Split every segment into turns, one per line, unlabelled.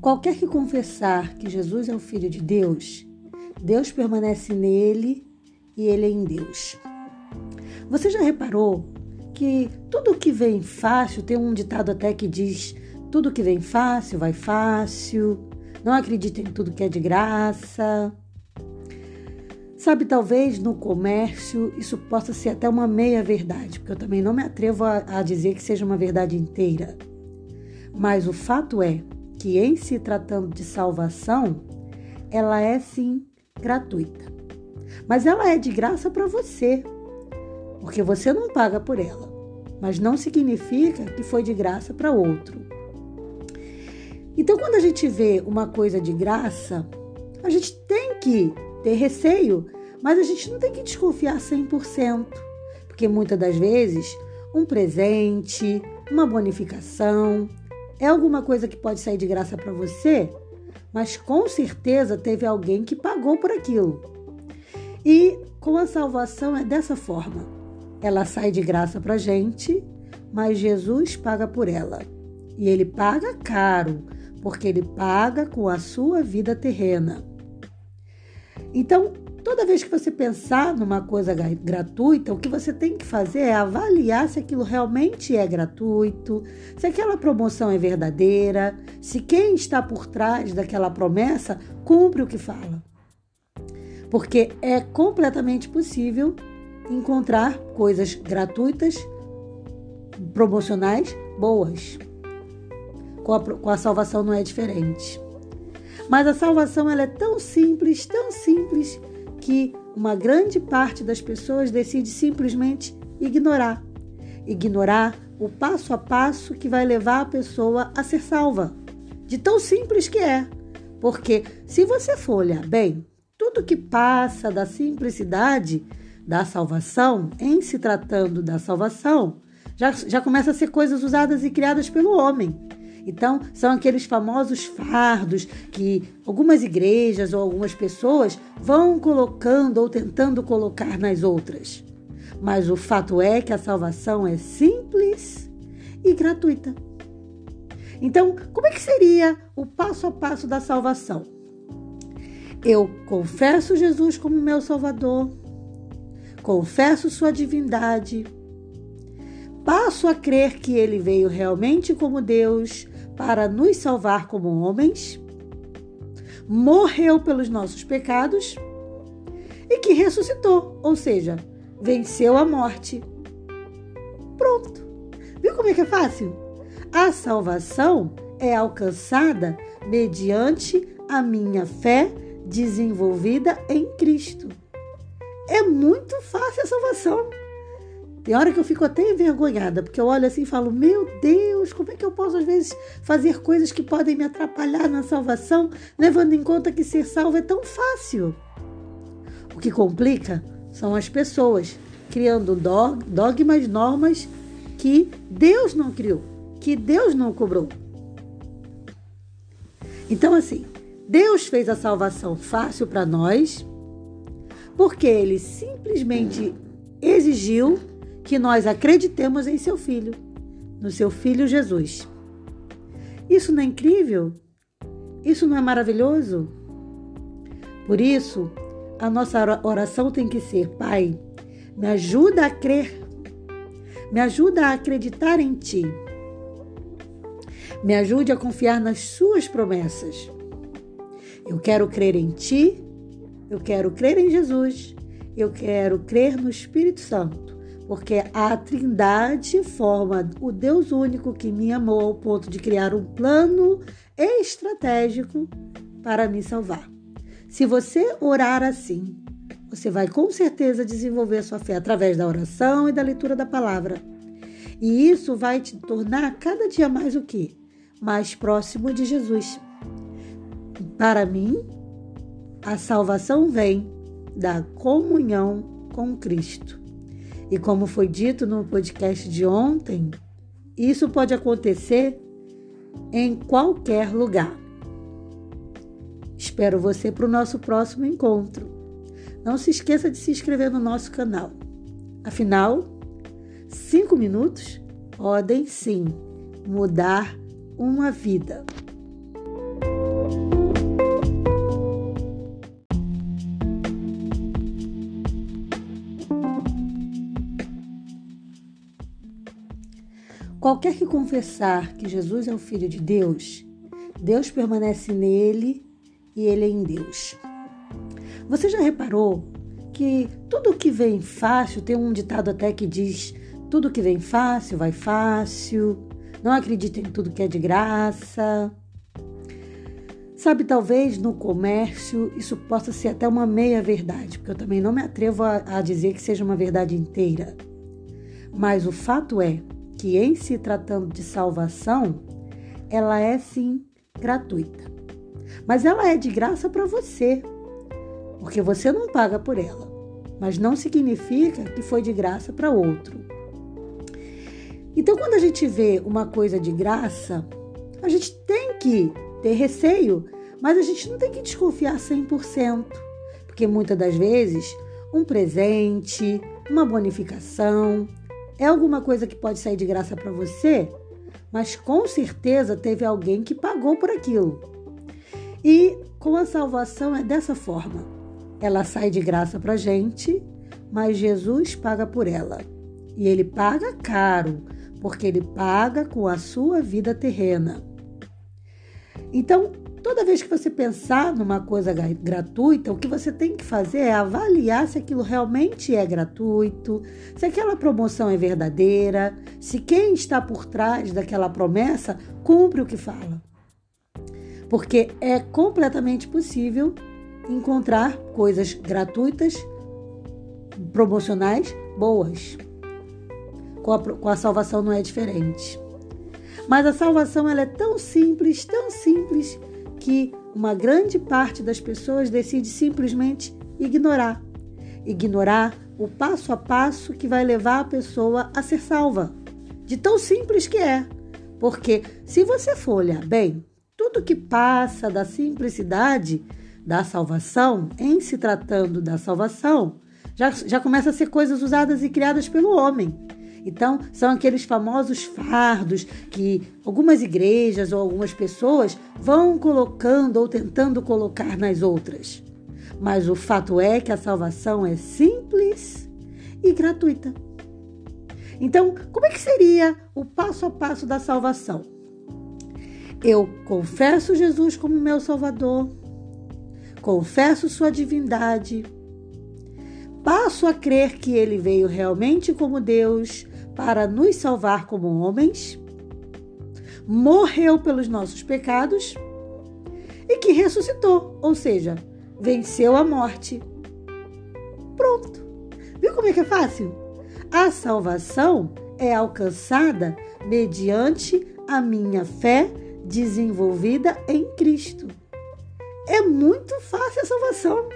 Qualquer que confessar que Jesus é o Filho de Deus, Deus permanece nele e ele é em Deus. Você já reparou que tudo que vem fácil, tem um ditado até que diz: tudo que vem fácil vai fácil, não acredite em tudo que é de graça. Sabe, talvez no comércio isso possa ser até uma meia verdade, porque eu também não me atrevo a, a dizer que seja uma verdade inteira. Mas o fato é que, em se tratando de salvação, ela é sim gratuita. Mas ela é de graça para você, porque você não paga por ela. Mas não significa que foi de graça para outro. Então, quando a gente vê uma coisa de graça, a gente tem que ter receio, mas a gente não tem que desconfiar 100%, porque muitas das vezes um presente, uma bonificação, é alguma coisa que pode sair de graça para você, mas com certeza teve alguém que pagou por aquilo. E com a salvação é dessa forma. Ela sai de graça para gente, mas Jesus paga por ela. E ele paga caro, porque ele paga com a sua vida terrena. Então, toda vez que você pensar numa coisa gratuita, o que você tem que fazer é avaliar se aquilo realmente é gratuito, se aquela promoção é verdadeira, se quem está por trás daquela promessa cumpre o que fala. Porque é completamente possível encontrar coisas gratuitas, promocionais, boas. Com a, com a salvação não é diferente. Mas a salvação ela é tão simples, tão simples, que uma grande parte das pessoas decide simplesmente ignorar. Ignorar o passo a passo que vai levar a pessoa a ser salva. De tão simples que é. Porque se você for olhar bem, tudo que passa da simplicidade da salvação, em se tratando da salvação, já, já começa a ser coisas usadas e criadas pelo homem. Então, são aqueles famosos fardos que algumas igrejas ou algumas pessoas vão colocando ou tentando colocar nas outras. Mas o fato é que a salvação é simples e gratuita. Então, como é que seria o passo a passo da salvação? Eu confesso Jesus como meu Salvador, confesso Sua divindade, passo a crer que Ele veio realmente como Deus, para nos salvar como homens, morreu pelos nossos pecados e que ressuscitou, ou seja, venceu a morte. Pronto. Viu como é que é fácil? A salvação é alcançada mediante a minha fé desenvolvida em Cristo. É muito fácil a salvação. Tem hora que eu fico até envergonhada, porque eu olho assim e falo: Meu Deus, como é que eu posso às vezes fazer coisas que podem me atrapalhar na salvação, levando em conta que ser salvo é tão fácil? O que complica são as pessoas criando dogmas, normas que Deus não criou, que Deus não cobrou. Então, assim, Deus fez a salvação fácil para nós, porque Ele simplesmente exigiu que nós acreditemos em seu Filho, no seu Filho Jesus. Isso não é incrível? Isso não é maravilhoso? Por isso, a nossa oração tem que ser: Pai, me ajuda a crer, me ajuda a acreditar em Ti, me ajude a confiar nas Suas promessas. Eu quero crer em Ti, eu quero crer em Jesus, eu quero crer no Espírito Santo porque a Trindade forma o Deus único que me amou ao ponto de criar um plano estratégico para me salvar. Se você orar assim, você vai com certeza desenvolver sua fé através da oração e da leitura da palavra. E isso vai te tornar cada dia mais o quê? Mais próximo de Jesus. Para mim, a salvação vem da comunhão com Cristo. E como foi dito no podcast de ontem, isso pode acontecer em qualquer lugar. Espero você para o nosso próximo encontro. Não se esqueça de se inscrever no nosso canal. Afinal, cinco minutos podem sim mudar uma vida. Qualquer que confessar que Jesus é o Filho de Deus, Deus permanece nele e ele é em Deus. Você já reparou que tudo que vem fácil, tem um ditado até que diz: tudo que vem fácil vai fácil, não acredite em tudo que é de graça. Sabe, talvez no comércio isso possa ser até uma meia verdade, porque eu também não me atrevo a, a dizer que seja uma verdade inteira. Mas o fato é que, em se tratando de salvação, ela é sim gratuita. Mas ela é de graça para você, porque você não paga por ela. Mas não significa que foi de graça para outro. Então, quando a gente vê uma coisa de graça, a gente tem que ter receio, mas a gente não tem que desconfiar 100%, porque muitas das vezes um presente, uma bonificação, é alguma coisa que pode sair de graça para você, mas com certeza teve alguém que pagou por aquilo. E com a salvação é dessa forma. Ela sai de graça para gente, mas Jesus paga por ela. E ele paga caro, porque ele paga com a sua vida terrena. Então, toda vez que você pensar numa coisa gratuita, o que você tem que fazer é avaliar se aquilo realmente é gratuito, se aquela promoção é verdadeira, se quem está por trás daquela promessa cumpre o que fala. Porque é completamente possível encontrar coisas gratuitas, promocionais, boas. Com a, com a salvação não é diferente. Mas a salvação ela é tão simples, tão simples, que uma grande parte das pessoas decide simplesmente ignorar. Ignorar o passo a passo que vai levar a pessoa a ser salva. De tão simples que é. Porque se você for olhar bem, tudo que passa da simplicidade da salvação, em se tratando da salvação, já, já começa a ser coisas usadas e criadas pelo homem. Então, são aqueles famosos fardos que algumas igrejas ou algumas pessoas vão colocando ou tentando colocar nas outras. Mas o fato é que a salvação é simples e gratuita. Então, como é que seria o passo a passo da salvação? Eu confesso Jesus como meu Salvador, confesso Sua divindade, passo a crer que Ele veio realmente como Deus, para nos salvar como homens, morreu pelos nossos pecados e que ressuscitou, ou seja, venceu a morte. Pronto. Viu como é que é fácil? A salvação é alcançada mediante a minha fé desenvolvida em Cristo. É muito fácil a salvação.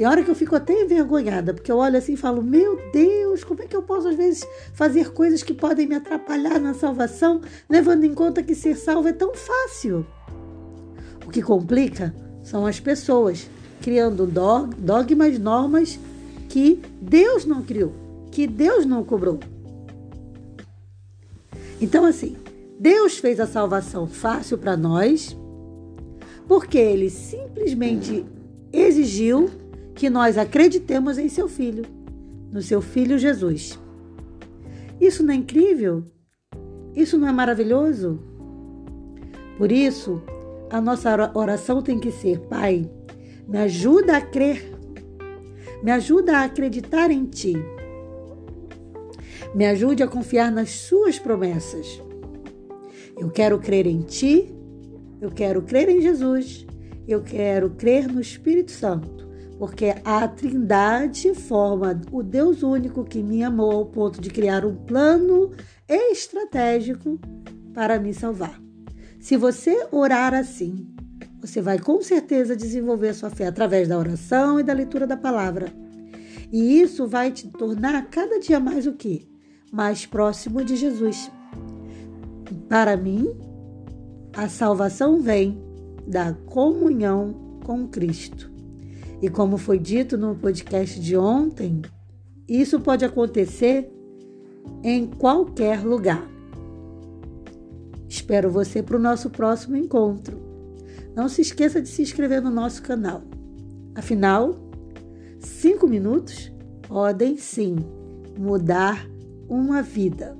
Tem hora que eu fico até envergonhada, porque eu olho assim e falo: Meu Deus, como é que eu posso às vezes fazer coisas que podem me atrapalhar na salvação, levando em conta que ser salvo é tão fácil? O que complica são as pessoas criando dogmas, normas que Deus não criou, que Deus não cobrou. Então, assim, Deus fez a salvação fácil para nós, porque Ele simplesmente exigiu que nós acreditemos em seu Filho, no seu Filho Jesus. Isso não é incrível? Isso não é maravilhoso? Por isso, a nossa oração tem que ser: Pai, me ajuda a crer, me ajuda a acreditar em Ti, me ajude a confiar nas Suas promessas. Eu quero crer em Ti, eu quero crer em Jesus, eu quero crer no Espírito Santo porque a Trindade forma o Deus único que me amou ao ponto de criar um plano estratégico para me salvar. Se você orar assim, você vai com certeza desenvolver sua fé através da oração e da leitura da palavra. E isso vai te tornar cada dia mais o quê? Mais próximo de Jesus. Para mim, a salvação vem da comunhão com Cristo. E como foi dito no podcast de ontem, isso pode acontecer em qualquer lugar. Espero você para o nosso próximo encontro. Não se esqueça de se inscrever no nosso canal. Afinal, cinco minutos podem sim mudar uma vida.